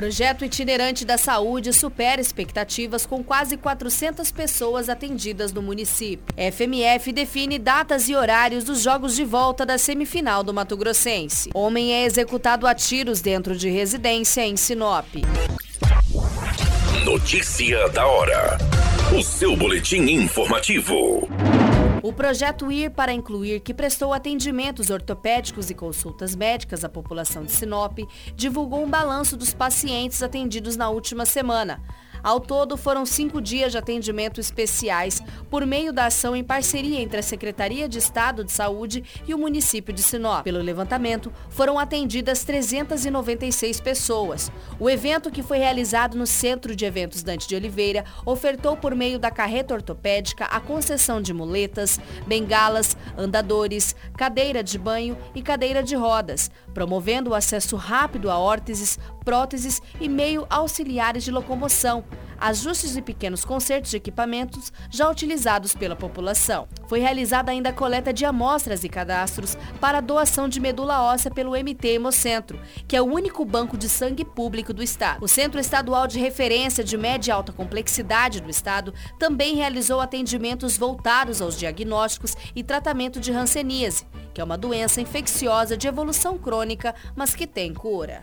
Projeto itinerante da saúde supera expectativas com quase 400 pessoas atendidas no município. FMF define datas e horários dos jogos de volta da semifinal do Mato Grossense. Homem é executado a tiros dentro de residência em Sinop. Notícia da hora. O seu boletim informativo. O projeto IR para incluir, que prestou atendimentos ortopédicos e consultas médicas à população de Sinop, divulgou um balanço dos pacientes atendidos na última semana. Ao todo, foram cinco dias de atendimento especiais por meio da ação em parceria entre a Secretaria de Estado de Saúde e o município de Sinop. Pelo levantamento, foram atendidas 396 pessoas. O evento, que foi realizado no Centro de Eventos Dante de Oliveira, ofertou por meio da carreta ortopédica a concessão de muletas, bengalas, andadores, cadeira de banho e cadeira de rodas, promovendo o acesso rápido a órteses, próteses e meio auxiliares de locomoção, ajustes e pequenos consertos de equipamentos já utilizados pela população. Foi realizada ainda a coleta de amostras e cadastros para a doação de medula óssea pelo MT Hemocentro, que é o único banco de sangue público do Estado. O Centro Estadual de Referência de Média e Alta Complexidade do Estado também realizou atendimentos voltados aos diagnósticos e tratamento de hanseníase, que é uma doença infecciosa de evolução crônica, mas que tem cura.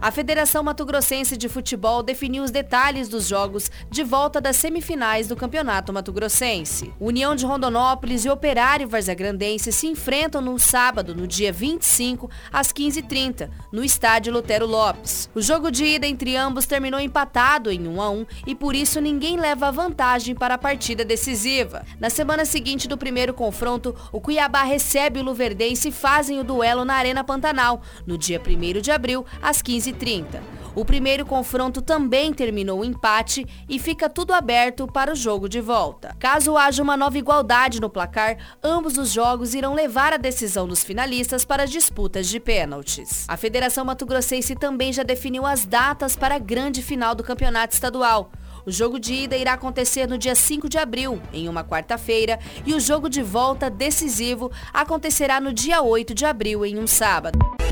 A Federação Mato Grossense de Futebol definiu os detalhes dos jogos de volta das semifinais do Campeonato Mato Grossense. União de Rondonópolis e Operário Varzagrandense se enfrentam no sábado, no dia 25, às 15h30, no estádio Lutero Lopes. O jogo de ida entre ambos terminou empatado em 1 a 1 e por isso ninguém leva vantagem para a partida decisiva. Na semana seguinte do primeiro confronto, o Cuiabá recebe o Luverdense e fazem o duelo na Arena Pantanal, no dia 1 de abril, às 15 15h30. O primeiro confronto também terminou empate e fica tudo aberto para o jogo de volta. Caso haja uma nova igualdade no placar, ambos os jogos irão levar a decisão dos finalistas para as disputas de pênaltis. A Federação Mato Grossense também já definiu as datas para a grande final do campeonato estadual. O jogo de ida irá acontecer no dia 5 de abril, em uma quarta-feira, e o jogo de volta decisivo acontecerá no dia 8 de abril, em um sábado.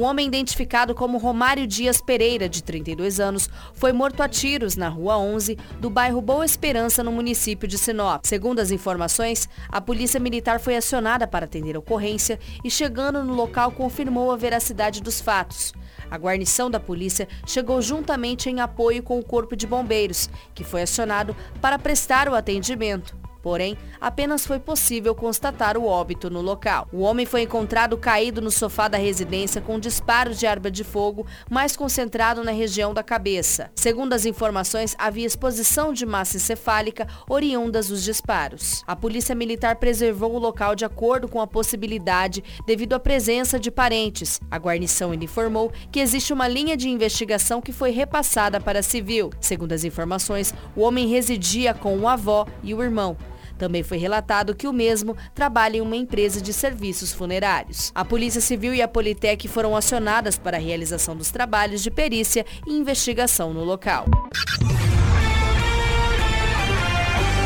Um homem identificado como Romário Dias Pereira, de 32 anos, foi morto a tiros na Rua 11 do bairro Boa Esperança, no município de Sinop. Segundo as informações, a polícia militar foi acionada para atender a ocorrência e, chegando no local, confirmou a veracidade dos fatos. A guarnição da polícia chegou juntamente em apoio com o Corpo de Bombeiros, que foi acionado para prestar o atendimento. Porém, apenas foi possível constatar o óbito no local. O homem foi encontrado caído no sofá da residência com disparos de arma de fogo, mais concentrado na região da cabeça. Segundo as informações, havia exposição de massa encefálica oriundas dos disparos. A polícia militar preservou o local de acordo com a possibilidade devido à presença de parentes. A guarnição informou que existe uma linha de investigação que foi repassada para a civil. Segundo as informações, o homem residia com o avó e o irmão. Também foi relatado que o mesmo trabalha em uma empresa de serviços funerários. A Polícia Civil e a Politec foram acionadas para a realização dos trabalhos de perícia e investigação no local.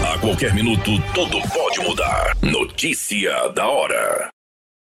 A qualquer minuto, tudo pode mudar. Notícia da hora.